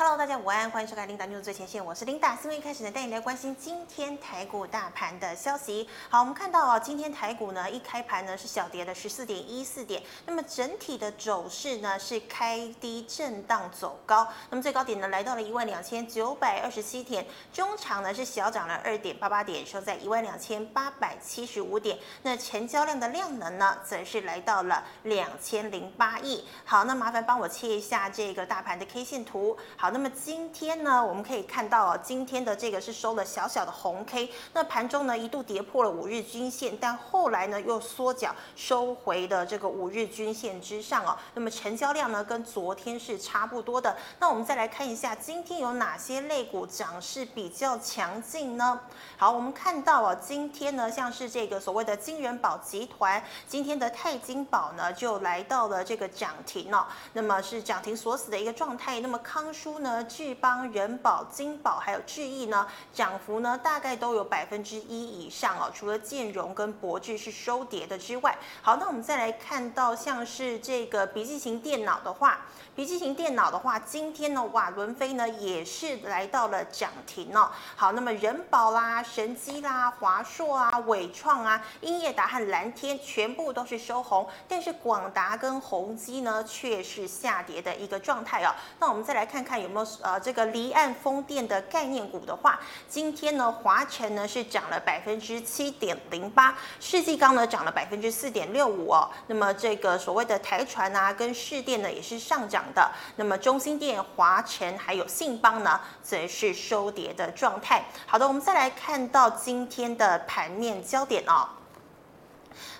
Hello，大家午安，欢迎收看琳达 news 最前线，我是琳达。新闻开始呢，带你来关心今天台股大盘的消息。好，我们看到啊，今天台股呢一开盘呢是小跌的十四点一四点，那么整体的走势呢是开低震荡走高，那么最高点呢来到了一万两千九百二十七点，中场呢是小涨了二点八八点，收在一万两千八百七十五点。那成交量的量能呢，则是来到了两千零八亿。好，那麻烦帮我切一下这个大盘的 K 线图。好。那么今天呢，我们可以看到啊，今天的这个是收了小小的红 K，那盘中呢一度跌破了五日均线，但后来呢又缩脚收回的这个五日均线之上哦。那么成交量呢跟昨天是差不多的。那我们再来看一下今天有哪些类股涨势比较强劲呢？好，我们看到啊，今天呢像是这个所谓的金元宝集团，今天的泰金宝呢就来到了这个涨停哦，那么是涨停锁死的一个状态。那么康舒。呢，智邦、人保、金宝还有智易呢，涨幅呢大概都有百分之一以上哦。除了建融跟博智是收跌的之外，好，那我们再来看到像是这个笔记型电脑的话，笔记型电脑的话，今天呢，瓦伦飞呢也是来到了涨停哦。好，那么人保啦、神机啦、华硕啊、伟创啊、英业达和蓝天全部都是收红，但是广达跟宏基呢却是下跌的一个状态哦。那我们再来看看有。有没有呃这个离岸风电的概念股的话，今天呢华晨呢是涨了百分之七点零八，世纪钢呢涨了百分之四点六五哦。那么这个所谓的台船啊跟市电呢也是上涨的。那么中兴电、华晨还有信邦呢则是收跌的状态。好的，我们再来看到今天的盘面焦点哦。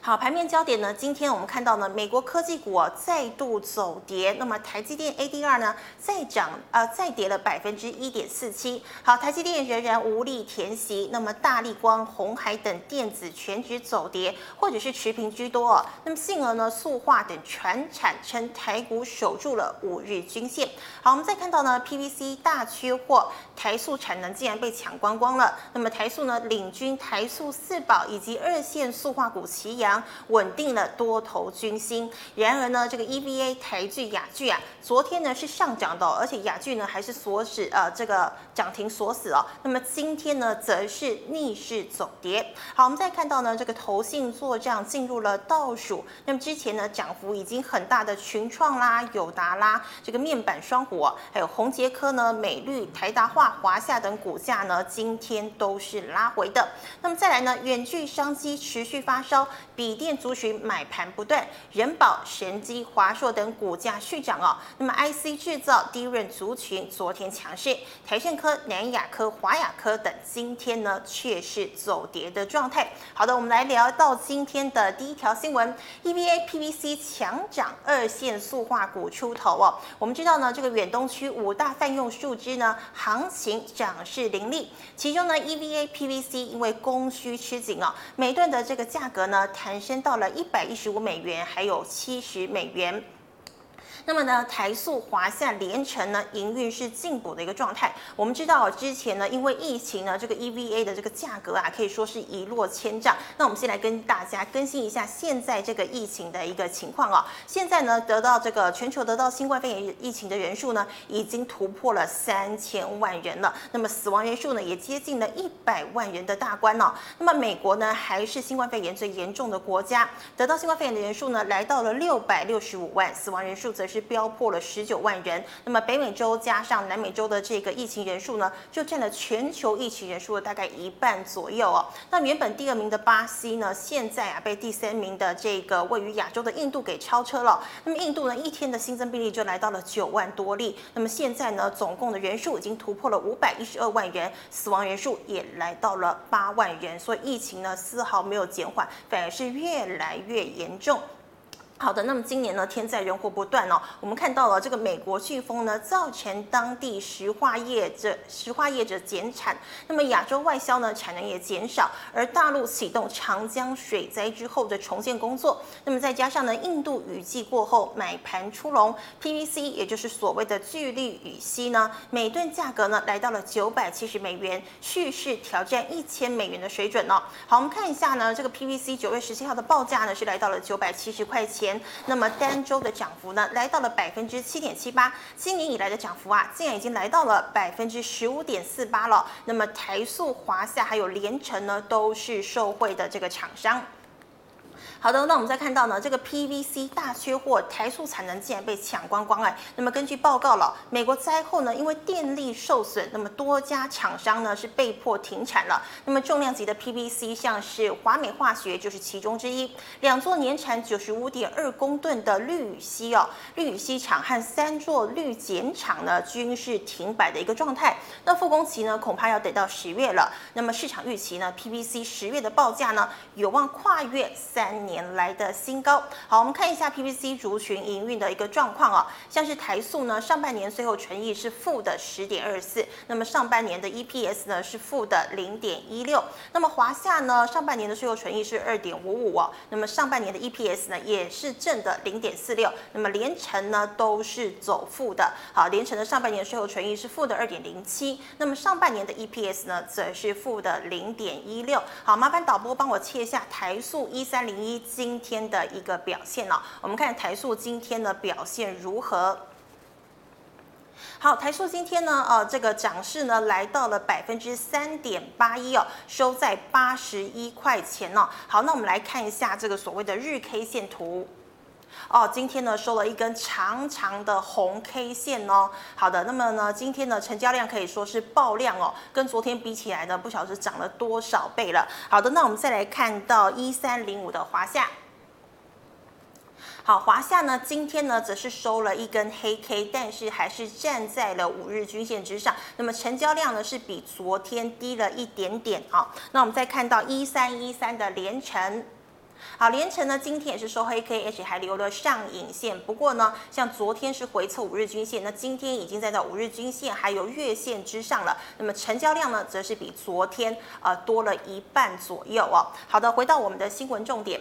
好，盘面焦点呢？今天我们看到呢，美国科技股啊再度走跌，那么台积电 ADR 呢再涨，呃再跌了百分之一点四七。好，台积电仍然无力填息，那么大立光、红海等电子全指走跌，或者是持平居多哦。那么信而呢、塑化等全产称台股守住了五日均线。好，我们再看到呢，PVC 大缺货，台塑产能竟然被抢光光了。那么台塑呢领军台塑四宝以及二线塑化股齐扬。稳定了多头军心。然而呢，这个 EVA 台聚、亚聚啊，昨天呢是上涨的，而且亚聚呢还是锁死呃这个涨停锁死哦。那么今天呢则是逆势走跌。好，我们再看到呢这个投信做账进入了倒数。那么之前呢涨幅已经很大的群创啦、友达啦，这个面板双虎，还有宏捷科呢、美绿、台达化、华夏等股价呢今天都是拉回的。那么再来呢，远距商机持续发烧。比笔电族群买盘不断，人保、神机、华硕等股价续涨哦。那么 IC 制造、低润族群昨天强势，台胜科、南亚科、华亚科等今天呢却是走跌的状态。好的，我们来聊到今天的第一条新闻：EVA PVC 强涨，二线塑化股出头哦。我们知道呢，这个远东区五大泛用树脂呢行情涨势凌厉，其中呢 EVA PVC 因为供需吃紧哦，每吨的这个价格呢。攀升到了一百一十五美元，还有七十美元。那么呢，台塑、华夏、联成呢，营运是进补的一个状态。我们知道之前呢，因为疫情呢，这个 EVA 的这个价格啊，可以说是一落千丈。那我们先来跟大家更新一下现在这个疫情的一个情况啊。现在呢，得到这个全球得到新冠肺炎疫情的人数呢，已经突破了三千万人了。那么死亡人数呢，也接近了一百万人的大关了。那么美国呢，还是新冠肺炎最严重的国家，得到新冠肺炎的人数呢，来到了六百六十五万，死亡人数则是。是飙破了十九万人，那么北美洲加上南美洲的这个疫情人数呢，就占了全球疫情人数的大概一半左右哦。那原本第二名的巴西呢，现在啊被第三名的这个位于亚洲的印度给超车了。那么印度呢，一天的新增病例就来到了九万多例，那么现在呢，总共的人数已经突破了五百一十二万人，死亡人数也来到了八万人，所以疫情呢丝毫没有减缓，反而是越来越严重。好的，那么今年呢，天灾人祸不断哦。我们看到了这个美国飓风呢，造成当地石化业者石化业者减产，那么亚洲外销呢，产能也减少，而大陆启动长江水灾之后的重建工作，那么再加上呢，印度雨季过后买盘出笼，PVC 也就是所谓的聚氯乙烯呢，每吨价格呢来到了九百七十美元，蓄势挑战一千美元的水准哦。好，我们看一下呢，这个 PVC 九月十七号的报价呢是来到了九百七十块钱。那么单周的涨幅呢，来到了百分之七点七八，今年以来的涨幅啊，竟然已经来到了百分之十五点四八了。那么台塑、华夏还有联城呢，都是受惠的这个厂商。好的，那我们再看到呢，这个 PVC 大缺货，台塑产能竟然被抢光光哎。那么根据报告了，美国灾后呢，因为电力受损，那么多家厂商呢是被迫停产了。那么重量级的 PVC，像是华美化学就是其中之一，两座年产九十五点二公吨的氯乙烯哦，氯乙烯厂和三座氯碱厂呢均是停摆的一个状态。那复工期呢，恐怕要等到十月了。那么市场预期呢，PVC 十月的报价呢，有望跨越三年来的新高。好，我们看一下 PVC 族群营运的一个状况啊，像是台塑呢，上半年税后纯益是负的十点二四，那么上半年的 EPS 呢是负的零点一六。那么华夏呢，上半年的税后纯益是二点五五哦，那么上半年的 EPS 呢也是正的零点四六。那么联成呢都是走负的。好，联成的上半年税后纯益是负的二点零七，那么上半年的 EPS 呢则是负的零点一六。好，麻烦导播帮我切一下台塑一三零一。今天的一个表现呢，我们看台塑今天的表现如何？好，台塑今天呢，呃，这个涨势呢来到了百分之三点八一哦，收在八十一块钱哦。好，那我们来看一下这个所谓的日 K 线图。哦，今天呢收了一根长长的红 K 线哦。好的，那么呢，今天呢成交量可以说是爆量哦，跟昨天比起来呢，不晓得是涨了多少倍了。好的，那我们再来看到一三零五的华夏。好，华夏呢今天呢则是收了一根黑 K，但是还是站在了五日均线之上。那么成交量呢是比昨天低了一点点啊。那我们再看到一三一三的联成。好，联成呢，今天也是收黑 K，而且还留了上影线。不过呢，像昨天是回测五日均线，那今天已经在到五日均线还有月线之上了。那么成交量呢，则是比昨天呃多了一半左右哦。好的，回到我们的新闻重点。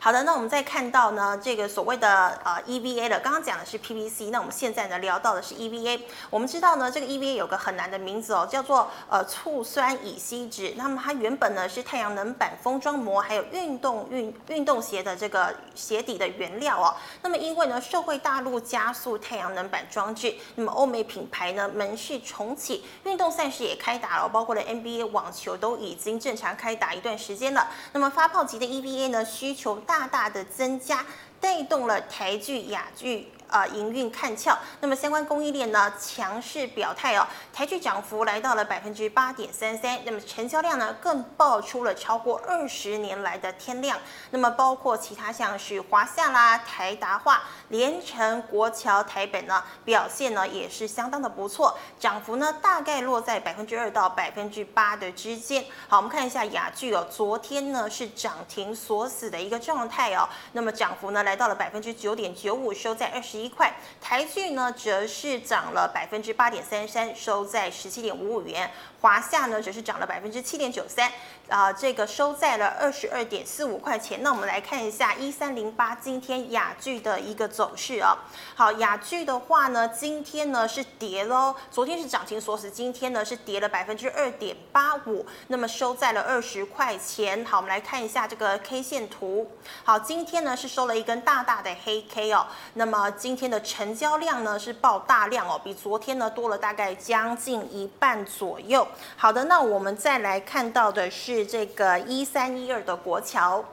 好的，那我们再看到呢，这个所谓的呃 EVA 的，刚刚讲的是 PVC，那我们现在呢聊到的是 EVA。我们知道呢，这个 EVA 有个很难的名字哦，叫做呃醋酸乙烯酯。那么它原本呢是太阳能板封装膜还有运动运运动鞋的这个鞋底的原料哦。那么因为呢，社会大陆加速太阳能板装置，那么欧美品牌呢门市重启，运动赛事也开打了，包括了 NBA 网球都已经正常开打一段时间了。那么发泡级的 EVA 呢需求大大的增加，带动了台剧、雅剧啊，营运看俏，那么相关供应链呢强势表态哦，台剧涨幅来到了百分之八点三三，那么成交量呢更爆出了超过二十年来的天量，那么包括其他像是华夏啦、台达化、联成、国桥、台本呢表现呢也是相当的不错，涨幅呢大概落在百分之二到百分之八的之间。好，我们看一下雅聚哦，昨天呢是涨停锁死的一个状态哦，那么涨幅呢来到了百分之九点九五，收在二十一块，台聚呢则是涨了百分之八点三三，收在十七点五五元。华夏呢则是涨了百分之七点九三，啊，这个收在了二十二点四五块钱。那我们来看一下一三零八今天雅聚的一个走势啊。好，雅聚的话呢，今天呢是跌喽，昨天是涨停锁死，今天呢是跌了百分之二点八五，那么收在了二十块钱。好，我们来看一下这个 K 线图。好，今天呢是收了一根大大的黑 K 哦，那么今天的成交量呢是爆大量哦，比昨天呢多了大概将近一半左右。好的，那我们再来看到的是这个一三一二的国桥。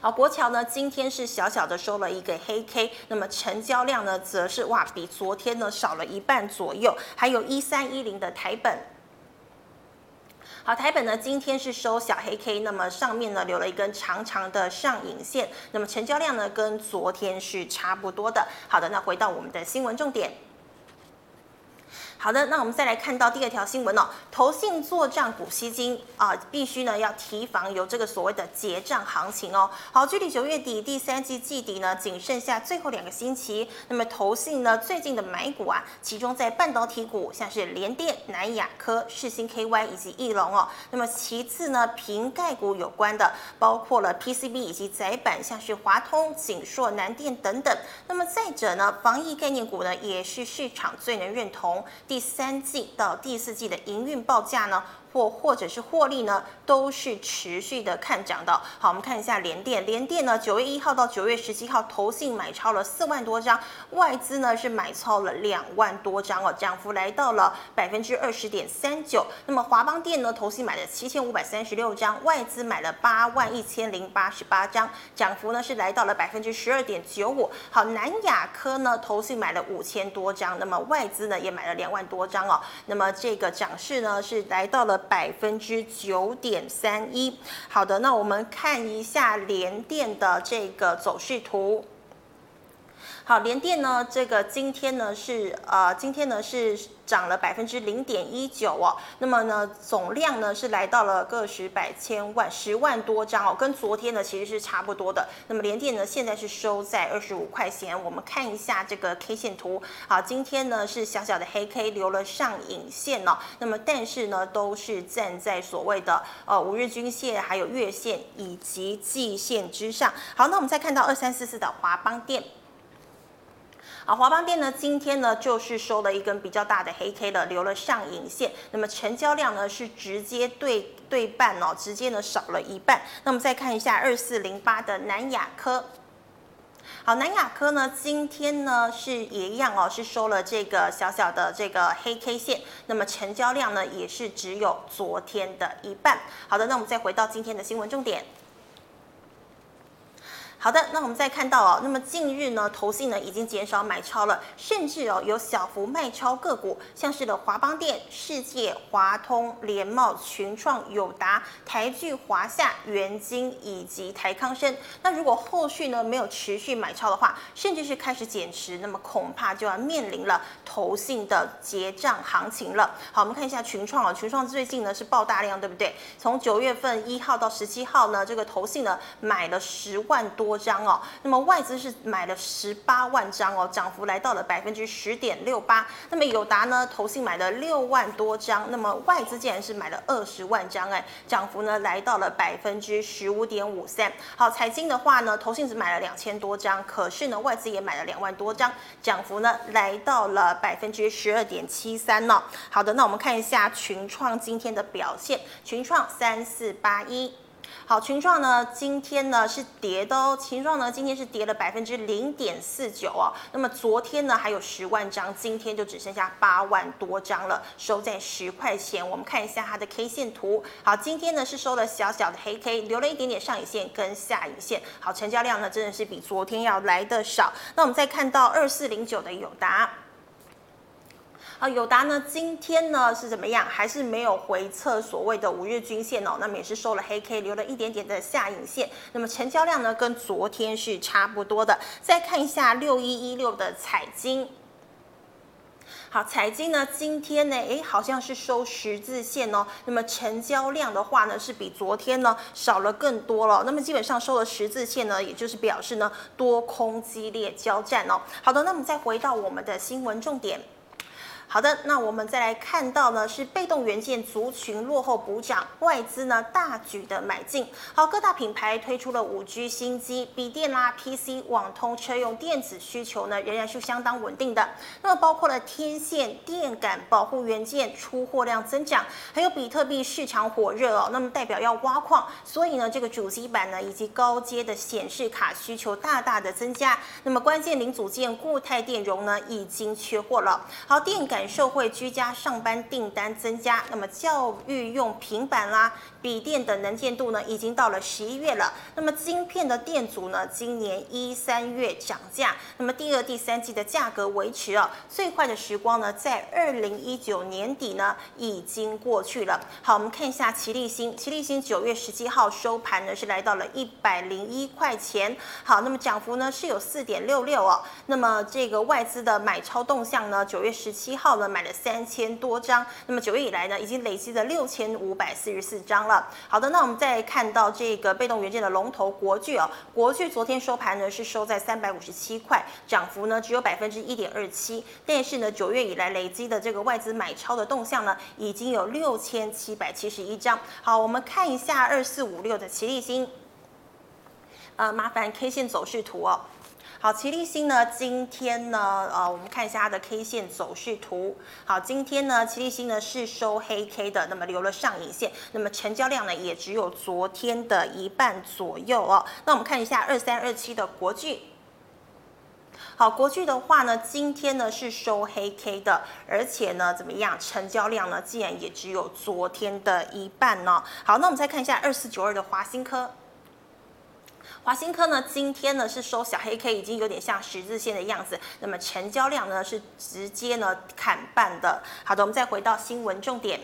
好，国桥呢今天是小小的收了一个黑 K，那么成交量呢则是哇比昨天呢少了一半左右。还有一三一零的台本。好，台本呢今天是收小黑 K，那么上面呢留了一根长长的上影线，那么成交量呢跟昨天是差不多的。好的，那回到我们的新闻重点。好的，那我们再来看到第二条新闻哦，投信做账股吸金啊，必须呢要提防有这个所谓的结账行情哦。好，距离九月底第三季季底呢，仅剩下最后两个星期。那么投信呢最近的买股啊，其中在半导体股，像是联电、南亚科、世芯 KY 以及义隆哦。那么其次呢，瓶盖股有关的，包括了 PCB 以及载板，像是华通、景硕、南电等等。那么再者呢，防疫概念股呢，也是市场最能认同。第三季到第四季的营运报价呢，或或者是获利呢，都是持续的看涨的。好，我们看一下联电，联电呢，九月一号到九月十七号，投信买超了四万多张，外资呢是买超了两万多张哦，涨幅来到了百分之二十点三九。那么华邦电呢，投信买了七千五百三十六张，外资买了八万一千零八十八张，涨幅呢是来到了百分之十二点九五。好，南亚科呢，投信买了五千多张，那么外资呢也买了两万多张哦，那么这个涨势呢是来到了。百分之九点三一。好的，那我们看一下联电的这个走势图。好，联电呢，这个今天呢是呃，今天呢是涨了百分之零点一九哦。那么呢，总量呢是来到了个十百千万十万多张哦，跟昨天呢其实是差不多的。那么联电呢现在是收在二十五块钱。我们看一下这个 K 线图。好，今天呢是小小的黑 K 留了上影线哦。那么但是呢都是站在所谓的呃五日均线、还有月线以及季线之上。好，那我们再看到二三四四的华邦电。好，华邦电呢，今天呢就是收了一根比较大的黑 K 了，留了上影线。那么成交量呢是直接对对半哦，直接呢少了一半。那么再看一下二四零八的南亚科。好，南亚科呢今天呢是也一样哦，是收了这个小小的这个黑 K 线。那么成交量呢也是只有昨天的一半。好的，那我们再回到今天的新闻重点。好的，那我们再看到哦，那么近日呢，投信呢已经减少买超了，甚至哦有小幅卖超个股，像是的华邦电、世界、华通、联茂、群创、友达、台聚、华夏、元晶以及台康生。那如果后续呢没有持续买超的话，甚至是开始减持，那么恐怕就要面临了投信的结账行情了。好，我们看一下群创哦，群创最近呢是爆大量，对不对？从九月份一号到十七号呢，这个投信呢买了十万多。张哦，那么外资是买了十八万张哦，涨幅来到了百分之十点六八。那么友达呢，投信买了六万多张，那么外资竟然是买了二十万张，哎，涨幅呢来到了百分之十五点五三。好，财经的话呢，投信只买了两千多张，可是呢外资也买了两万多张，涨幅呢来到了百分之十二点七三呢。好的，那我们看一下群创今天的表现，群创三四八一。好，群创呢，今天呢是跌的哦。群创呢，今天是跌了百分之零点四九哦。那么昨天呢还有十万张，今天就只剩下八万多张了，收在十块钱。我们看一下它的 K 线图。好，今天呢是收了小小的黑 K，留了一点点上影线跟下影线。好，成交量呢真的是比昨天要来得少。那我们再看到二四零九的友达。啊，友达呢，今天呢是怎么样？还是没有回测所谓的五日均线哦。那么也是收了黑 K，留了一点点的下影线。那么成交量呢，跟昨天是差不多的。再看一下六一一六的彩晶。好，彩晶呢，今天呢，诶，好像是收十字线哦。那么成交量的话呢，是比昨天呢少了更多了。那么基本上收了十字线呢，也就是表示呢多空激烈交战哦。好的，那么再回到我们的新闻重点。好的，那我们再来看到呢，是被动元件族群落后补涨，外资呢大举的买进。好，各大品牌推出了五 G 新机，笔电啦、PC、网通、车用电子需求呢仍然是相当稳定的。那么包括了天线、电感、保护元件出货量增长，还有比特币市场火热哦，那么代表要挖矿，所以呢这个主机板呢以及高阶的显示卡需求大大的增加。那么关键零组件固态电容呢已经缺货了。好，电感。感受会居家上班订单增加，那么教育用平板啦、笔电的能见度呢，已经到了十一月了。那么晶片的电阻呢，今年一三月涨价，那么第二、第三季的价格维持啊，最快的时光呢，在二零一九年底呢，已经过去了。好，我们看一下奇力新，奇力新九月十七号收盘呢，是来到了一百零一块钱。好，那么涨幅呢是有四点六六哦。那么这个外资的买超动向呢，九月十七号呢。买了三千多张，那么九月以来呢，已经累积了六千五百四十四张了。好的，那我们再看到这个被动元件的龙头国巨哦，国巨昨天收盘呢是收在三百五十七块，涨幅呢只有百分之一点二七。但是呢，九月以来累积的这个外资买超的动向呢，已经有六千七百七十一张。好，我们看一下二四五六的奇力新，呃，麻烦 K 线走势图哦。好，奇力新呢，今天呢，呃，我们看一下它的 K 线走势图。好，今天呢，奇力新呢是收黑 K 的，那么留了上影线，那么成交量呢也只有昨天的一半左右哦。那我们看一下二三二七的国巨。好，国巨的话呢，今天呢是收黑 K 的，而且呢怎么样？成交量呢竟然也只有昨天的一半呢。好，那我们再看一下二四九二的华新科。华新科呢今天呢是收小黑 K，已经有点像十字线的样子。那么成交量呢是直接呢砍半的。好的，我们再回到新闻重点。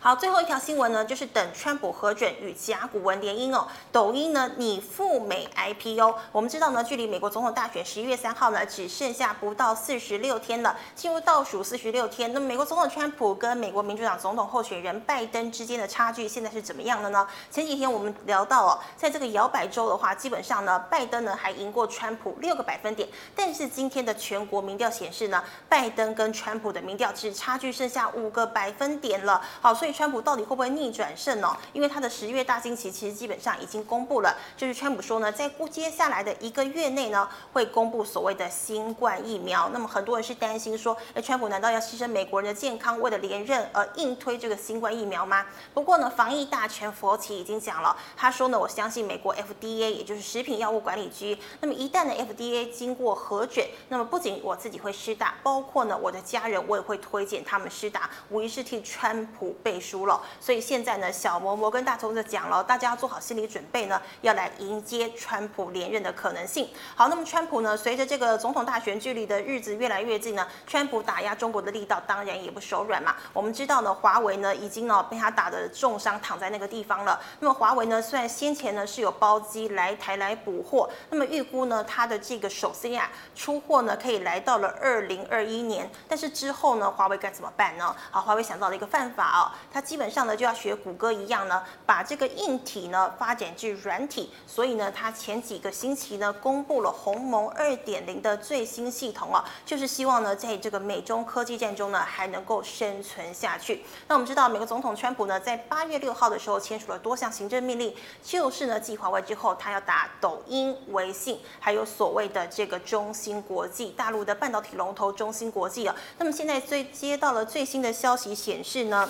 好，最后一条新闻呢，就是等川普核准与甲骨文联姻哦。抖音呢拟赴美 IPO，我们知道呢，距离美国总统大选十一月三号呢，只剩下不到四十六天了，进入倒数四十六天。那么美国总统川普跟美国民主党总统候选人拜登之间的差距现在是怎么样的呢？前几天我们聊到哦，在这个摇摆州的话，基本上呢，拜登呢还赢过川普六个百分点，但是今天的全国民调显示呢，拜登跟川普的民调只差距剩下五个百分点了。好，所以。川普到底会不会逆转胜呢？因为他的十月大惊奇其实基本上已经公布了，就是川普说呢，在接下来的一个月内呢，会公布所谓的新冠疫苗。那么很多人是担心说，哎，川普难道要牺牲美国人的健康，为了连任而硬推这个新冠疫苗吗？不过呢，防疫大权佛奇已经讲了，他说呢，我相信美国 FDA，也就是食品药物管理局。那么一旦呢 FDA 经过核准，那么不仅我自己会施打，包括呢我的家人，我也会推荐他们施打，无疑是替川普背书了，所以现在呢，小摩摩跟大头子讲了，大家要做好心理准备呢，要来迎接川普连任的可能性。好，那么川普呢，随着这个总统大选距离的日子越来越近呢，川普打压中国的力道当然也不手软嘛。我们知道呢，华为呢已经呢被他打得重伤，躺在那个地方了。那么华为呢，虽然先前呢是有包机来台来补货，那么预估呢它的这个手机啊出货呢可以来到了二零二一年，但是之后呢，华为该怎么办呢？好，华为想到了一个办法哦。它基本上呢就要学谷歌一样呢，把这个硬体呢发展至软体。所以呢，它前几个星期呢公布了鸿蒙二点零的最新系统啊，就是希望呢在这个美中科技战中呢还能够生存下去。那我们知道，美国总统川普呢在八月六号的时候签署了多项行政命令，就是呢继华为之后，他要打抖音、微信，还有所谓的这个中芯国际，大陆的半导体龙头中芯国际啊。那么现在最接到了最新的消息显示呢。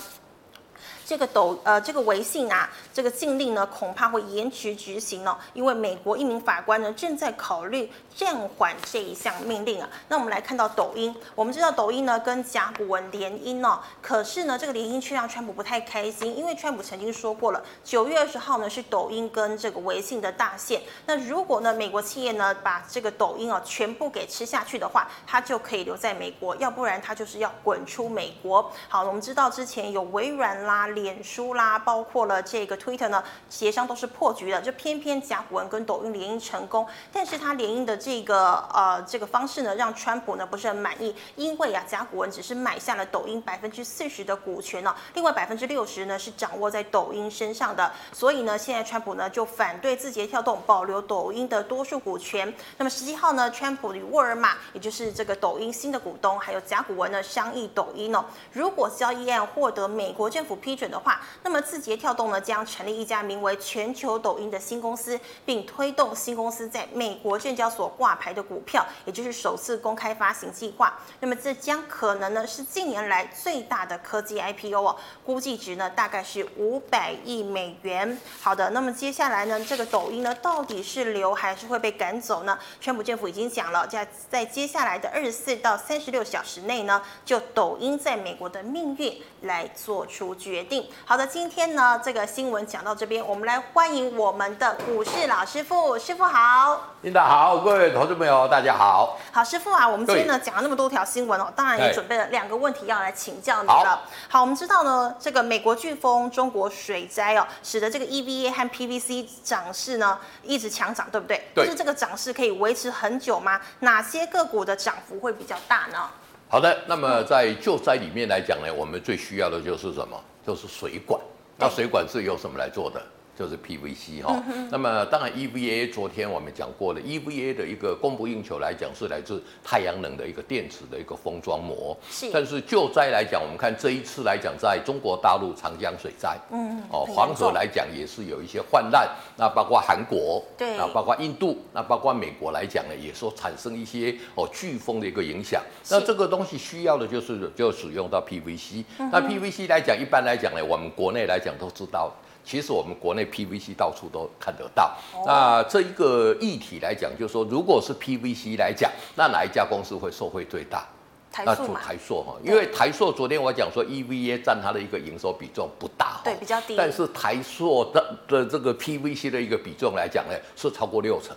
这个抖呃，这个微信啊，这个禁令呢，恐怕会延迟执行哦，因为美国一名法官呢正在考虑暂缓这一项命令啊。那我们来看到抖音，我们知道抖音呢跟甲骨文联姻哦，可是呢这个联姻却让川普不太开心，因为川普曾经说过了，九月二十号呢是抖音跟这个微信的大限，那如果呢美国企业呢把这个抖音啊全部给吃下去的话，它就可以留在美国，要不然它就是要滚出美国。好，我们知道之前有微软啦。脸书啦，包括了这个 Twitter 呢，协商都是破局的，就偏偏甲骨文跟抖音联姻成功，但是他联姻的这个呃这个方式呢，让川普呢不是很满意，因为啊甲骨文只是买下了抖音百分之四十的股权呢，另外百分之六十呢是掌握在抖音身上的，所以呢现在川普呢就反对字节跳动保留抖音的多数股权。那么十七号呢，川普与沃尔玛，也就是这个抖音新的股东，还有甲骨文呢商议抖音呢，如果交易案获得美国政府批准。的话，那么字节跳动呢将成立一家名为全球抖音的新公司，并推动新公司在美国证交所挂牌的股票，也就是首次公开发行计划。那么这将可能呢是近年来最大的科技 IPO 哦，估计值呢大概是五百亿美元。好的，那么接下来呢这个抖音呢到底是留还是会被赶走呢？川普政府已经讲了，在在接下来的二十四到三十六小时内呢，就抖音在美国的命运来做出决定。好的，今天呢，这个新闻讲到这边，我们来欢迎我们的股市老师傅，师傅好。领导好，各位投资朋友大家好。好，师傅啊，我们今天呢讲了那么多条新闻哦，当然也准备了两个问题要来请教你了。好，好，我们知道呢，这个美国飓风、中国水灾哦，使得这个 EVA 和 PVC 涨势呢一直强涨，对不对？对。就是这个涨势可以维持很久吗？哪些个股的涨幅会比较大呢？好的，那么在救灾里面来讲呢，我们最需要的就是什么？就是水管。那水管是由什么来做的？就是 PVC 哈。那么当然 EVA 昨天我们讲过了，EVA 的一个供不应求来讲是来自太阳能的一个电池的一个封装膜。是。但是救灾来讲，我们看这一次来讲，在中国大陆长江水灾，嗯哦，黄河来讲也是有一些泛滥，那包括韩国，对，啊包括印度，那包括美国来讲呢，也说产生一些哦飓风的一个影响。那这个东西需要的就是就使用到 PVC。那 PVC 来讲，一般来讲呢，我们国内来讲都知道。其实我们国内 PVC 到处都看得到。那这一个议题来讲，就是说，如果是 PVC 来讲，那哪一家公司会受惠最大？台那就台塑哈，因为台塑昨天我讲说 EVA 占它的一个营收比重不大，对，比较低。但是台塑的的这个 PVC 的一个比重来讲呢，是超过六成。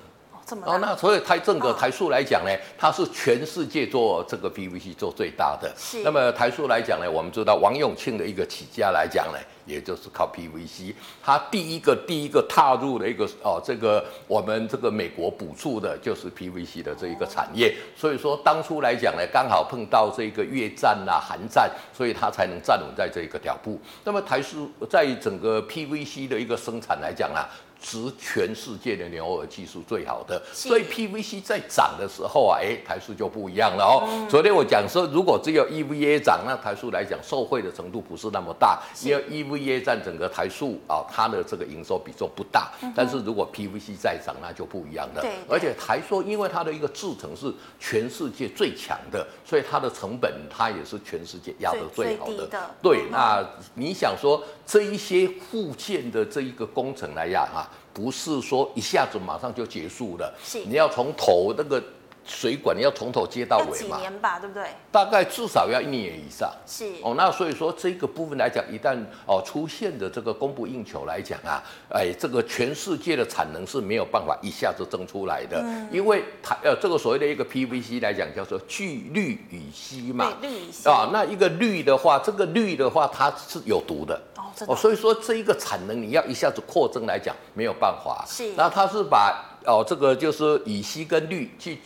哦，那所以台整个台塑来讲呢，它是全世界做这个 PVC 做最大的。是。那么台塑来讲呢，我们知道王永庆的一个起家来讲呢，也就是靠 PVC，他第一个第一个踏入的一个哦，这个我们这个美国补助的就是 PVC 的这一个产业。所以说当初来讲呢，刚好碰到这个越战啊、韩战，所以它才能站稳在这个脚步。那么台塑在整个 PVC 的一个生产来讲啊。值全世界的牛耳技术最好的，所以 PVC 在涨的时候啊，哎，台数就不一样了哦。嗯、昨天我讲说，如果只有 EVA 涨，那台数来讲受惠的程度不是那么大，因为 EVA 占整个台数啊，它的这个营收比重不大。但是如果 PVC 再涨，那就不一样了。而且台塑因为它的一个制程是全世界最强的，所以它的成本它也是全世界压得最好的。对，那你想说这一些附件的这一个工程来讲啊？不是说一下子马上就结束了，是你要从头那个水管你要从头接到尾嘛？几年吧，对不对？大概至少要一年以上。是哦，那所以说这个部分来讲，一旦哦出现的这个供不应求来讲啊，哎，这个全世界的产能是没有办法一下子增出来的，嗯、因为它呃这个所谓的一个 PVC 来讲叫做聚氯乙烯嘛，氯乙烯啊，那一个氯的话，这个氯的话它是有毒的。哦，所以说这一个产能你要一下子扩增来讲没有办法，是，那它是把哦这个就是乙烯跟氯去。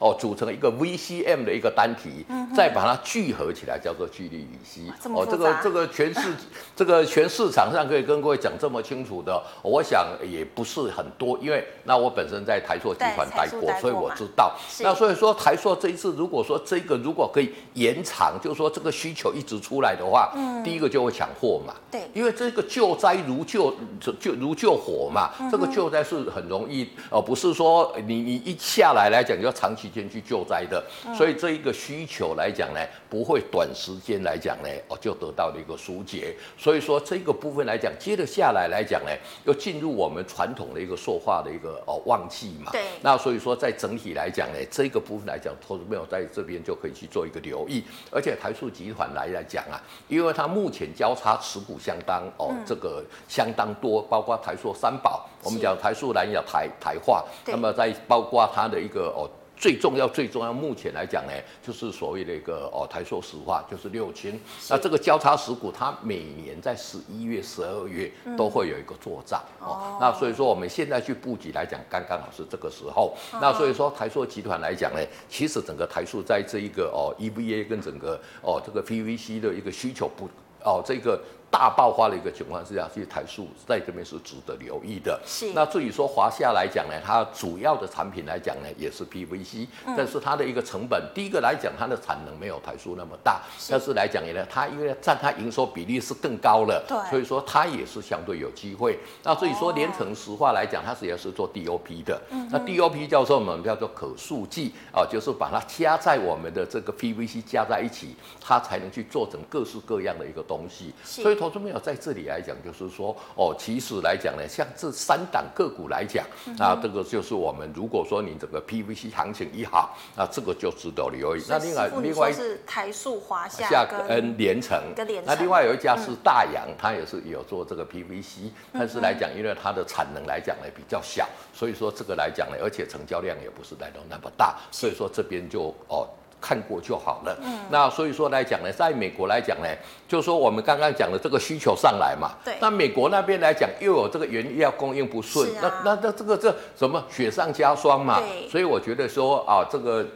哦，组成一个 VCM 的一个单体，嗯、再把它聚合起来，叫做聚氯乙烯。哦，这个这个全市 这个全市场上可以跟各位讲这么清楚的，我想也不是很多，因为那我本身在台塑集团待过，所以我知道。那所以说台塑这一次，如果说这个如果可以延长，就是说这个需求一直出来的话，嗯、第一个就会抢货嘛。对，因为这个救灾如救就如救火嘛，嗯、这个救灾是很容易，哦，不是说你你一下来来讲就要长期。先去救灾的，所以这一个需求来讲呢，不会短时间来讲呢，哦就得到了一个疏解。所以说这个部分来讲，接着下来来讲呢，又进入我们传统的一个塑化的一个哦旺季嘛。对。那所以说在整体来讲呢，这个部分来讲，投资朋友在这边就可以去做一个留意。而且台塑集团来来讲啊，因为它目前交叉持股相当哦，这个相当多，包括台塑三宝，我们讲台塑来讲台台化，那么在包括它的一个哦。最重要、最重要，目前来讲呢，就是所谓的一个哦，台塑石化，就是六千。那这个交叉持股，它每年在十一月、十二月都会有一个做账哦。那所以说，我们现在去布局来讲，刚刚好是这个时候。那所以说，台塑集团来讲呢，其实整个台塑在这一个哦，EVA 跟整个哦这个 PVC 的一个需求不哦这个。大爆发的一个情况之下，其实台塑在这边是值得留意的。是。那至于说华夏来讲呢，它主要的产品来讲呢，也是 PVC，嗯、但是它的一个成本，第一个来讲，它的产能没有台塑那么大，是但是来讲呢，它因为占它营收比例是更高了，对，所以说它也是相对有机会。那至于说联成石化来讲，它实际上是做 DOP 的，嗯、那 DOP 叫做我们叫做可塑剂啊，就是把它加在我们的这个 PVC 加在一起，它才能去做成各式各样的一个东西，是所以。投资没有在这里来讲，就是说哦，其实来讲呢，像这三档个股来讲，啊，这个就是我们如果说你整个 PVC 行情一好，那这个就值得留意。那另外另外是台塑、华夏跟联成，跟联成。那另外有一家是大阳，嗯、它也是有做这个 PVC，但是来讲，因为它的产能来讲呢比较小，所以说这个来讲呢，而且成交量也不是来到那么大，所以说这边就哦。看过就好了。嗯，那所以说来讲呢，在美国来讲呢，就是说我们刚刚讲的这个需求上来嘛。对。那美国那边来讲，又有这个原料供应不顺，啊、那那那这个这什么雪上加霜嘛。对。所以我觉得说啊，这个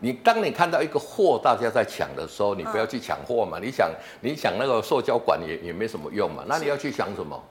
你当你看到一个货大家在抢的时候，你不要去抢货嘛。嗯、你想你想那个塑胶管也也没什么用嘛。那你要去想什么？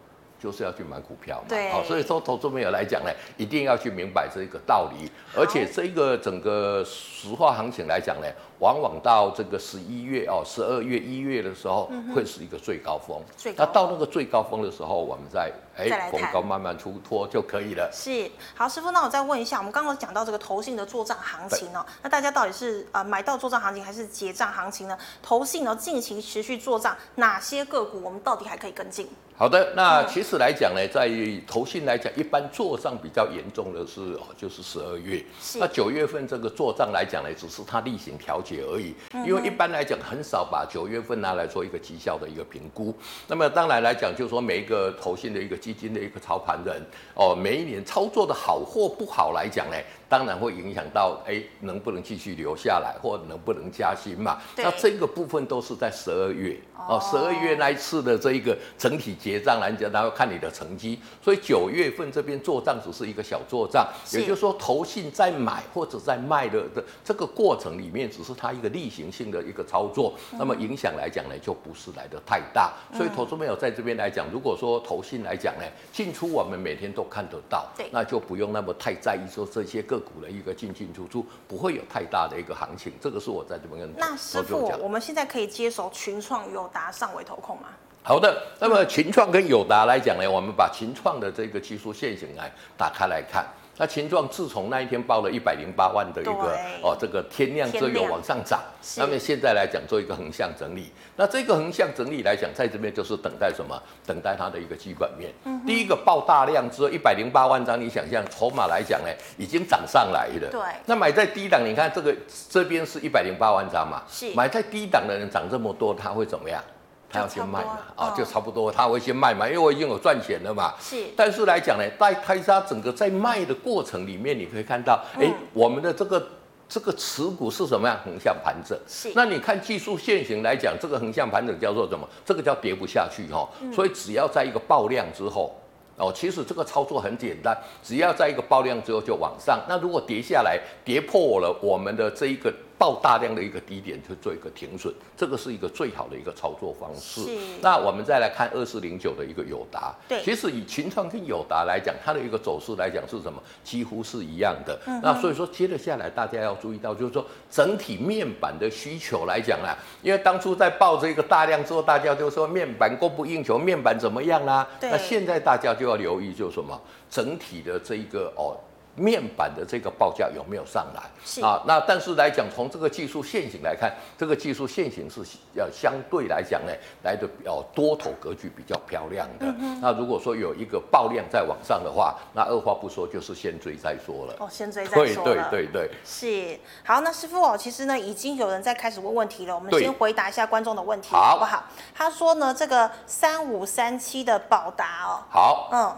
就是要去买股票嘛。对。好，所以说投资朋友来讲呢，一定要去明白这个道理。而且这个整个石化行情来讲呢，往往到这个十一月哦，十二月、一月的时候，会是一个最高峰。最高。那到那个最高峰的时候，我们再哎逢高慢慢出脱就可以了。是。好，师傅，那我再问一下，我们刚刚讲到这个投信的做账行情哦，那大家到底是呃买到做账行情还是结账行情呢？投信呢近期持续做账，哪些个股我们到底还可以跟进？好的，那其实来讲呢，在投信来讲，一般做账比较严重的是哦，就是十二月。那九月份这个做账来讲呢，只是它例行调节而已。因为一般来讲，很少把九月份拿来做一个绩效的一个评估。那么当然来讲，就是说每一个投信的一个基金的一个操盘人哦，每一年操作的好或不好来讲呢，当然会影响到哎能不能继续留下来，或能不能加薪嘛。那这个部分都是在十二月。哦，十二月那一次的这一个整体结账来讲，然后看你的成绩，所以九月份这边做账只是一个小做账，也就是说投信在买或者在卖的的这个过程里面，只是它一个例行性的一个操作，那么影响来讲呢，就不是来的太大。所以投资朋友在这边来讲，如果说投信来讲呢，进出我们每天都看得到，那就不用那么太在意说这些个股的一个进进出出，不会有太大的一个行情。这个是我在这边跟那师傅，我们现在可以接手群创友达上尾投控吗？好的，那么群创跟友达来讲呢，我们把群创的这个技术线型来打开来看。那群创自从那一天报了一百零八万的一个哦，这个天量之后有往上涨，那么现在来讲做一个横向整理。那这个横向整理来讲，在这边就是等待什么？等待它的一个基本面。嗯、第一个爆大量之后一百零八万张，你想象筹码来讲呢，已经涨上来了。对。那买在低档，你看这个这边是一百零八万张嘛？是。买在低档的人涨这么多，他会怎么样？他要先卖嘛，啊，就差不多，他会先卖嘛，因为我已经有赚钱了嘛。是。但是来讲呢，在泰莎整个在卖的过程里面，你可以看到，哎、欸，我们的这个这个持股是什么样？横向盘整。是。那你看技术线型来讲，这个横向盘整叫做什么？这个叫跌不下去哈。所以只要在一个爆量之后，哦，其实这个操作很简单，只要在一个爆量之后就往上。那如果跌下来，跌破了我们的这一个。爆大量的一个低点去做一个停损，这个是一个最好的一个操作方式。那我们再来看二四零九的一个友达，对，其实以群创跟友达来讲，它的一个走势来讲是什么？几乎是一样的。嗯、那所以说接着下来，大家要注意到，就是说整体面板的需求来讲啦，因为当初在爆这个大量之后，大家就说面板供不应求，面板怎么样啦？那现在大家就要留意，就是什么？整体的这一个哦。面板的这个报价有没有上来？是啊，那但是来讲，从这个技术线型来看，这个技术线型是要相对来讲呢，来的比较多头格局比较漂亮的。嗯、那如果说有一个爆量在往上的话，那二话不说就是先追再说了。哦，先追再说了。对对对对。是。好，那师傅哦，其实呢，已经有人在开始问问题了，我们先回答一下观众的问题，好不好？他说呢，这个三五三七的宝达哦。好。嗯。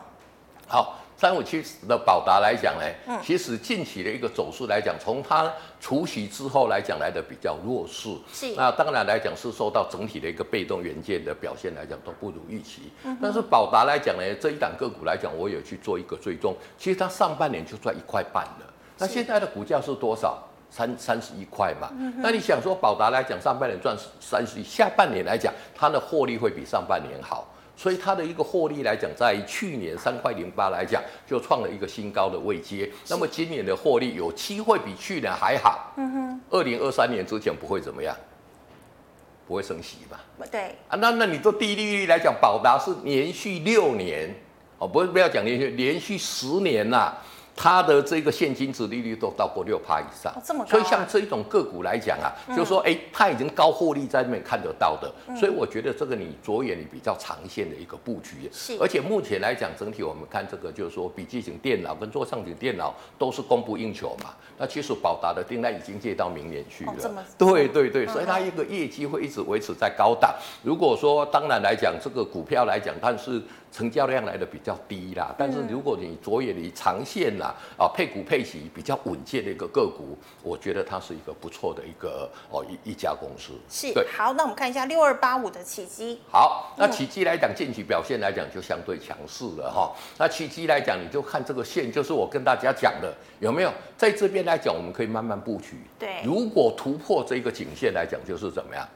好。三五七十的宝达来讲呢，其实近期的一个走势来讲，从它除息之后来讲来的比较弱势。是。那当然来讲是受到整体的一个被动元件的表现来讲都不如预期。嗯。但是宝达来讲呢，这一档个股来讲，我有去做一个追踪，其实它上半年就赚一块半了。那现在的股价是多少？三三十一块嘛。嗯。那你想说宝达来讲，上半年赚三十一，下半年来讲，它的获利会比上半年好。所以它的一个获利来讲，在去年三块零八来讲，就创了一个新高的位阶。那么今年的获利有机会比去年还好。嗯哼。二零二三年之前不会怎么样，不会升息吧？对。啊，那那你做低利率来讲，宝达是连续六年，哦，不不要讲连续，连续十年呐、啊。它的这个现金值利率都到过六趴以上，所以像这一种个股来讲啊，就是说，哎，它已经高获利在那边看得到的，所以我觉得这个你着眼你比较长线的一个布局，是，而且目前来讲，整体我们看这个就是说，笔记型电脑跟桌上型电脑都是供不应求嘛，那其实宝达的订单已经借到明年去了，对对对，所以它一个业绩会一直维持在高档。如果说当然来讲，这个股票来讲，但是。成交量来的比较低啦，但是如果你着眼于长线啦，啊配股配息比较稳健的一个个股，我觉得它是一个不错的一个哦一一家公司。是，对，好，那我们看一下六二八五的奇迹。好，那奇迹来讲，近期表现来讲就相对强势了哈。那奇迹来讲，你就看这个线，就是我跟大家讲的，有没有在这边来讲，我们可以慢慢布局。对，如果突破这个颈线来讲，就是怎么样，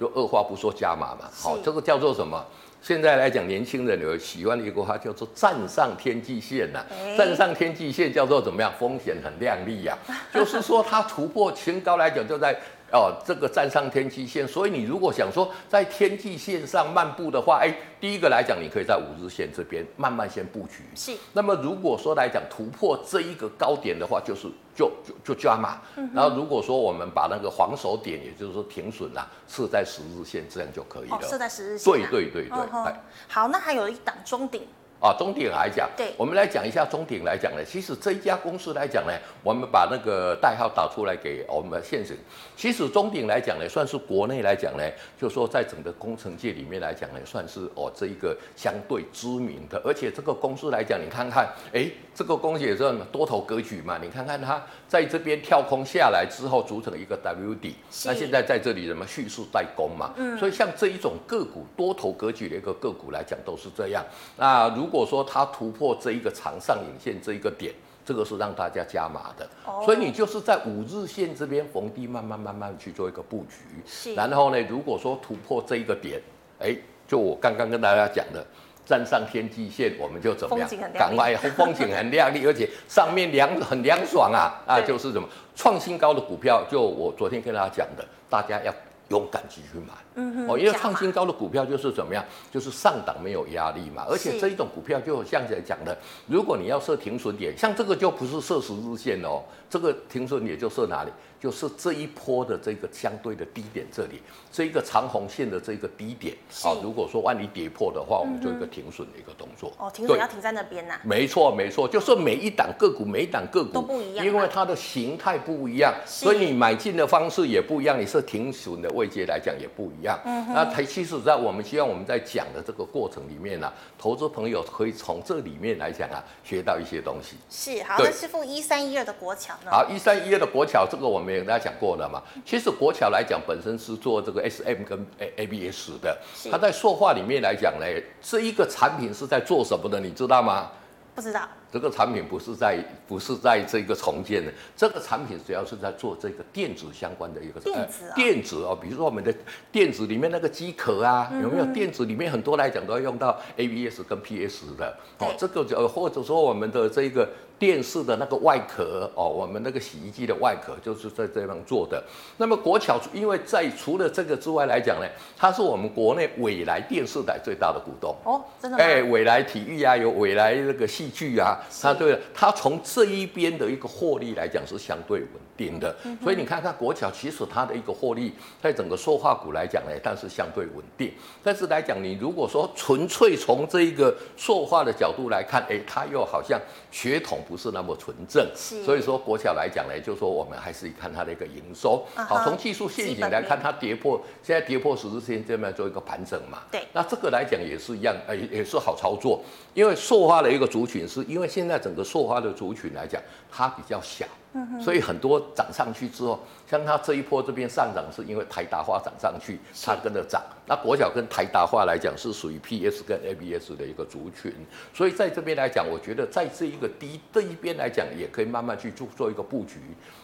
就二话不说加码嘛。好，这个叫做什么？现在来讲，年轻人有喜欢的一个话叫做“站上天际线”呐，站上天际线叫做怎么样？风险很亮丽呀，就是说它突破前高来讲就在。哦，这个站上天际线，所以你如果想说在天际线上漫步的话，哎，第一个来讲，你可以在五日线这边慢慢先布局。是。那么如果说来讲突破这一个高点的话，就是就就就加码。嗯。然后如果说我们把那个防守点，也就是说停损啊，设在十日线，这样就可以了。哦，设在十日线。对对对对。好，那还有一档中鼎。啊，中鼎来讲，对，我们来讲一下中鼎来讲呢。其实这一家公司来讲呢，我们把那个代号打出来给我们现实。其实中鼎来讲呢，算是国内来讲呢，就是说在整个工程界里面来讲呢，算是哦这一个相对知名的。而且这个公司来讲，你看看，哎，这个公司也是多头格局嘛。你看看它在这边跳空下来之后，组成一个 W 底，那现在在这里什么蓄势待攻嘛。嗯。所以像这一种个股多头格局的一个个股来讲，都是这样。那如如果说它突破这一个长上影线这一个点，这个是让大家加码的，所以你就是在五日线这边逢低慢慢慢慢去做一个布局。是，然后呢，如果说突破这一个点，哎，就我刚刚跟大家讲的，站上天际线，我们就怎么样？赶快，风景很亮丽，而且上面凉很凉爽啊啊，就是什么创新高的股票，就我昨天跟大家讲的，大家要。勇敢继续买，嗯哼，哦，因为创新高的股票就是怎么样，就是上档没有压力嘛，而且这一种股票就像在讲的，如果你要设停损点，像这个就不是。设十日线哦，这个停损点就设哪里？就是这一波的这个相对的低点，这里这一个长红线的这个低点啊，如果说万一跌破的话，我们做一个停损的一个动作。哦，停损要停在那边呐？没错，没错，就是每一档个股，每一档个股都不一样，因为它的形态不一样，所以你买进的方式也不一样，你是停损的位阶来讲也不一样。嗯。那它其实，在我们希望我们在讲的这个过程里面呢，投资朋友可以从这里面来讲啊，学到一些东西。是，好那，师傅，一三一二的国桥呢？好，一三一二的国桥，这个我们。也跟大家讲过了嘛，其实国桥来讲本身是做这个 SM 跟 ABS 的，它在塑化里面来讲呢，这一个产品是在做什么的，你知道吗？不知道。这个产品不是在不是在这个重建的，这个产品主要是在做这个电子相关的一个电子、哦、电子哦，比如说我们的电子里面那个机壳啊，嗯、有没有电子里面很多来讲都要用到 ABS 跟 PS 的哦，这个就或者说我们的这个电视的那个外壳哦，我们那个洗衣机的外壳就是在这样做的。那么国巧因为在除了这个之外来讲呢，它是我们国内未来电视台最大的股东哦，真的吗？哎，纬来体育啊，有未来那个戏剧啊。它对，他从这一边的一个获利来讲是相对稳定的，所以你看看国桥，其实它的一个获利，在整个塑化股来讲呢，但是相对稳定。但是来讲，你如果说纯粹从这一个塑化的角度来看，哎，它又好像血统不是那么纯正。所以说国桥来讲呢，就是说我们还是看它的一个营收。好，从技术陷阱来看，它跌破，现在跌破十字线这边做一个盘整嘛。对。那这个来讲也是一样，哎，也是好操作，因为塑化的一个族群是因为现在整个塑化的族群来讲，它比较小。所以很多涨上去之后，像它这一波这边上涨，是因为台达化涨上去，它跟着涨。那国桥跟台达化来讲是属于 PS 跟 ABS 的一个族群，所以在这边来讲，我觉得在这一个低这一边来讲，也可以慢慢去做做一个布局。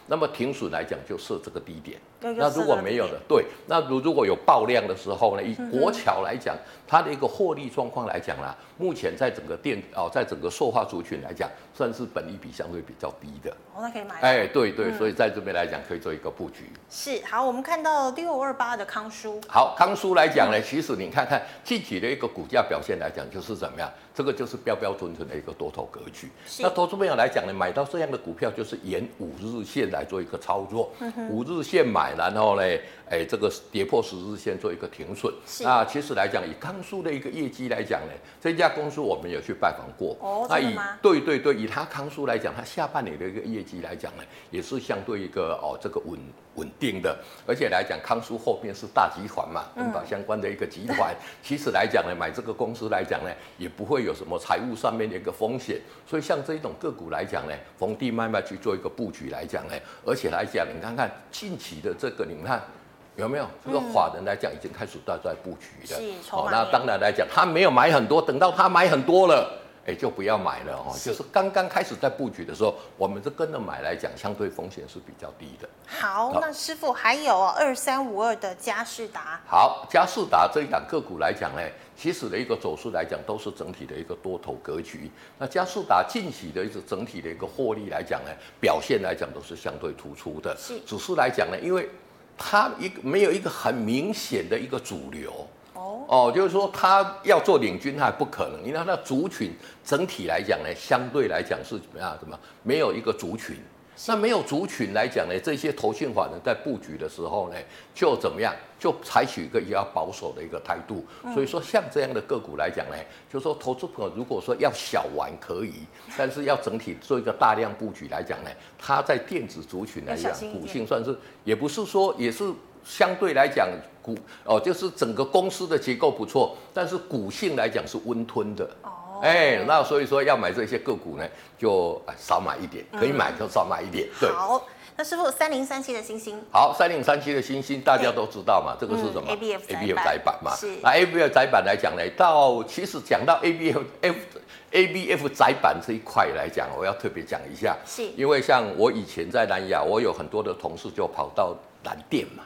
那么停损来讲，就设这个低点。那如果没有的，对，那如如果有爆量的时候呢，以国桥来讲，它的一个获利状况来讲啦，目前在整个电哦，在整个塑化族群来讲，算是本益比相对比较低的。哦，那可以买。哎，对对，所以在这边来讲，可以做一个布局。是，好，我们看到六二八的康舒。好，康舒来讲呢，其实你看看具体的一个股价表现来讲，就是怎么样？这个就是标标准准的一个多头格局。那投资朋友来讲呢，买到这样的股票，就是沿五日线来做一个操作。五日线买，然后呢，哎，这个跌破十日线做一个停损。那其实来讲，以康舒的一个业绩来讲呢，这家公司我们有去拜访过。哦，那以对对对，以他康舒来讲，他下半年的一个业绩来讲呢，也是相对一个哦这个稳稳定的。而且来讲，康舒后面是大集团嘛，跟宝相关的一个集团。其实来讲呢，买这个公司来讲呢，也不会有。有什么财务上面的一个风险，所以像这一种个股来讲呢，逢低慢慢去做一个布局来讲呢，而且来讲，你看看近期的这个，你看有没有这个法人来讲已经开始在在布局了。好，那当然来讲，他没有买很多，等到他买很多了。哎，就不要买了哦。就是刚刚开始在布局的时候，我们这跟着买来讲，相对风险是比较低的。好，那师傅还有二三五二的佳士达。好，佳士达这一档个股来讲呢，其实的一个走势来讲，都是整体的一个多头格局。那佳士达近期的一个整体的一个获利来讲呢，表现来讲都是相对突出的。是，只是来讲呢，因为它一个没有一个很明显的一个主流。哦，就是说他要做领军还不可能，因为他的族群整体来讲呢，相对来讲是怎么样？怎么没有一个族群？那没有族群来讲呢，这些投信法人在布局的时候呢，就怎么样？就采取一个比较保守的一个态度。所以说，像这样的个股来讲呢，就是说投资朋友如果说要小玩可以，但是要整体做一个大量布局来讲呢，它在电子族群来讲，股性算是也不是说也是。相对来讲，股哦，就是整个公司的结构不错，但是股性来讲是温吞的。哦，哎，那所以说要买这些个股呢，就少买一点，可以买就少买一点。嗯、对。好，那师傅三零三七的星星。好，三零三七的星星大家都知道嘛，这个是什么、嗯、？ABF ABF 载板嘛。是。那 ABF 窄板来讲呢，到其实讲到 ABF F ABF 窄板这一块来讲，我要特别讲一下，是因为像我以前在南亚，我有很多的同事就跑到。蓝电嘛，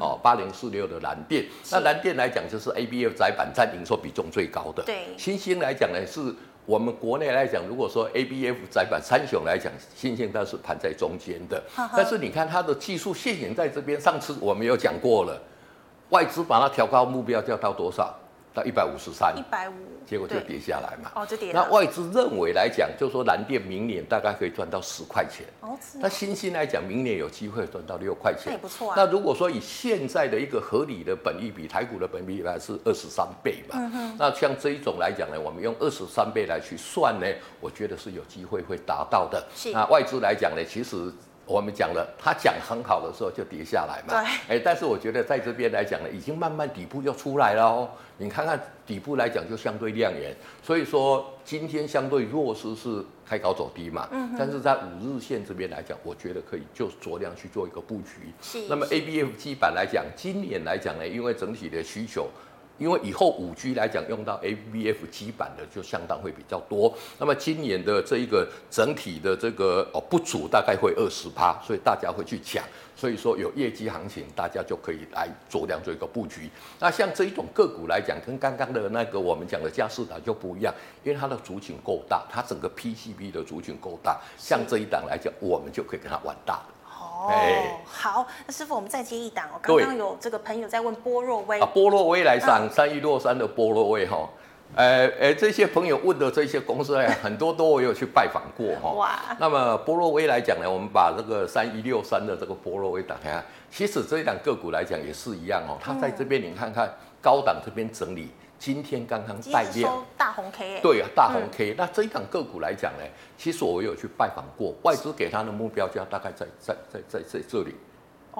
哦，八零四六的蓝电，那蓝电来讲就是 A B F 窄板占营收比重最高的。对，新兴来讲呢，是我们国内来讲，如果说 A B F 窄板三雄来讲，新兴它是盘在中间的。呵呵，但是你看它的技术陷阱在这边，上次我们有讲过了，外资把它调高目标就要到多少？到一百五十三，一百五，结果就跌下来嘛。哦，就跌。那外资认为来讲，就说蓝电明年大概可以赚到十块钱。哦，那新兴来讲，明年有机会赚到六块钱。那也不错啊。那如果说以现在的一个合理的本益比，台股的本益比来是二十三倍嘛。嗯哼。那像这一种来讲呢，我们用二十三倍来去算呢，我觉得是有机会会达到的。是。那外资来讲呢，其实。我们讲了，他讲很好的时候就跌下来嘛。对。哎，但是我觉得在这边来讲呢，已经慢慢底部就出来了哦。你看看底部来讲就相对亮眼，所以说今天相对弱势是开高走低嘛。嗯。但是在五日线这边来讲，我觉得可以就酌量去做一个布局。是。那么 ABF 基板来讲，今年来讲呢，因为整体的需求。因为以后五 G 来讲，用到 ABF 基板的就相当会比较多。那么今年的这一个整体的这个哦不足大概会二十趴，所以大家会去抢。所以说有业绩行情，大家就可以来酌量做一个布局。那像这一种个股来讲，跟刚刚的那个我们讲的佳世达就不一样，因为它的族群够大，它整个 PCB 的族群够大。像这一档来讲，我们就可以跟它玩大。哦，好，那师傅，我们再接一档哦。刚刚有这个朋友在问波若威啊，波若威来上三一六三的波若威哈，呃呃，这些朋友问的这些公司哎，很多都我有去拜访过哈。哇，那么波若威来讲呢，我们把这个三一六三的这个波若威打开，其实这一档个股来讲也是一样哦，它在这边你看看高档这边整理。今天刚刚带量，大红 K，对啊，大红 K。那这一档个股来讲呢，其实我有去拜访过，外资给他的目标价大概在在在在在这里。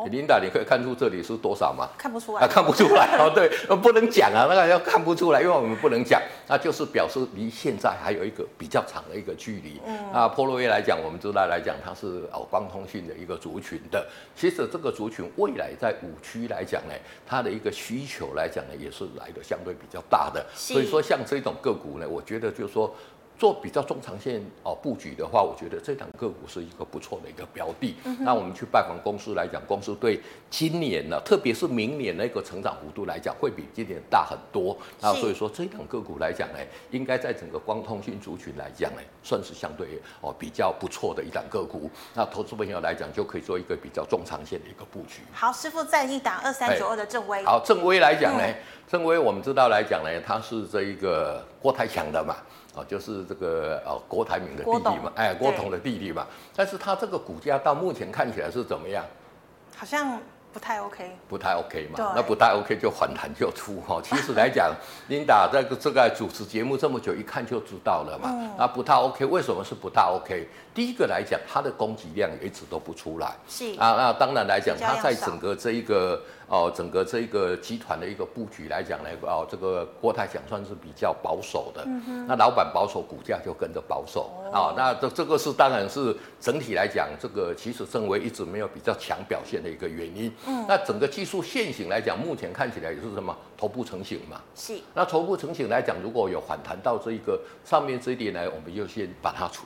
琳达，你可以看出这里是多少吗？看不出来啊，看不出来哦。对，不能讲啊，那个要看不出来，因为我们不能讲，那就是表示离现在还有一个比较长的一个距离。嗯，啊，波若威来讲，我们知道来讲，它是哦光通讯的一个族群的。其实这个族群未来在五区来讲呢，它的一个需求来讲呢，也是来的相对比较大的。所以说，像这种个股呢，我觉得就是说。做比较中长线哦布局的话，我觉得这档个股是一个不错的一个标的。嗯、那我们去拜访公司来讲，公司对今年呢，特别是明年那个成长幅度来讲，会比今年大很多。那所以说这档个股来讲呢，应该在整个光通讯族群来讲呢，算是相对哦比较不错的一档个股。那投资朋友来讲，就可以做一个比较中长线的一个布局。好，师傅再一档二三九二的正威。好，正威来讲呢，正威我们知道来讲呢，它是这一个郭台强的嘛。哦，就是这个呃，郭台铭的弟弟嘛，哎，郭董的弟弟嘛。但是他这个股价到目前看起来是怎么样？好像不太 OK。不太 OK 嘛？那不太 OK 就反弹就出哈。其实来讲琳达在这个这个主持节目这么久，一看就知道了嘛。那不太 OK，为什么是不太 OK？第一个来讲，它的供给量也一直都不出来。是啊，那当然来讲，它在整个这一个哦，整个这一个集团的一个布局来讲呢，哦，这个郭泰讲算是比较保守的。嗯哼。那老板保守，股价就跟着保守。哦。那这这个是当然是整体来讲，这个其实认为一直没有比较强表现的一个原因。嗯。那整个技术线型来讲，目前看起来也是什么头部成型嘛。是。那头部成型来讲，如果有反弹到这一个上面这一点呢，我们就先把它出。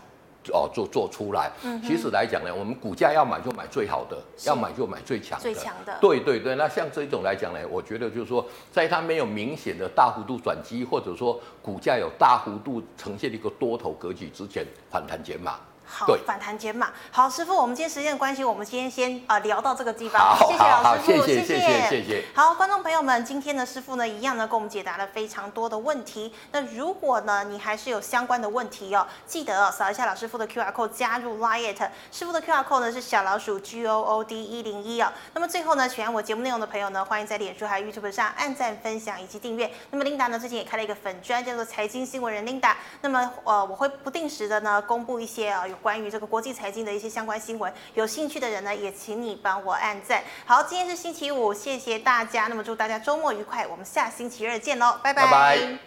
哦，做做出来，嗯，其实来讲呢，我们股价要买就买最好的，要买就买最强的，最强的，对对对。那像这种来讲呢，我觉得就是说，在它没有明显的大幅度转机，或者说股价有大幅度呈现一个多头格局之前，反弹减码。好，反弹减码。好，师傅，我们今天时间的关系，我们今天先啊、呃、聊到这个地方。谢谢老师傅，谢谢谢谢谢谢。好，观众朋友们，今天的师傅呢，一样呢，给我们解答了非常多的问题。那如果呢，你还是有相关的问题哦，记得哦，扫一下老师傅的 QR code 加入 Line。师傅的 QR code 呢是小老鼠 G O O D 一零一哦。那么最后呢，喜欢我节目内容的朋友呢，欢迎在脸书还有 YouTube 上按赞、分享以及订阅。那么琳达呢，最近也开了一个粉专，叫做财经新闻人琳达。那么呃，我会不定时的呢，公布一些啊有关于这个国际。财经的一些相关新闻，有兴趣的人呢，也请你帮我按赞。好，今天是星期五，谢谢大家。那么祝大家周末愉快，我们下星期二见喽，拜拜。拜拜。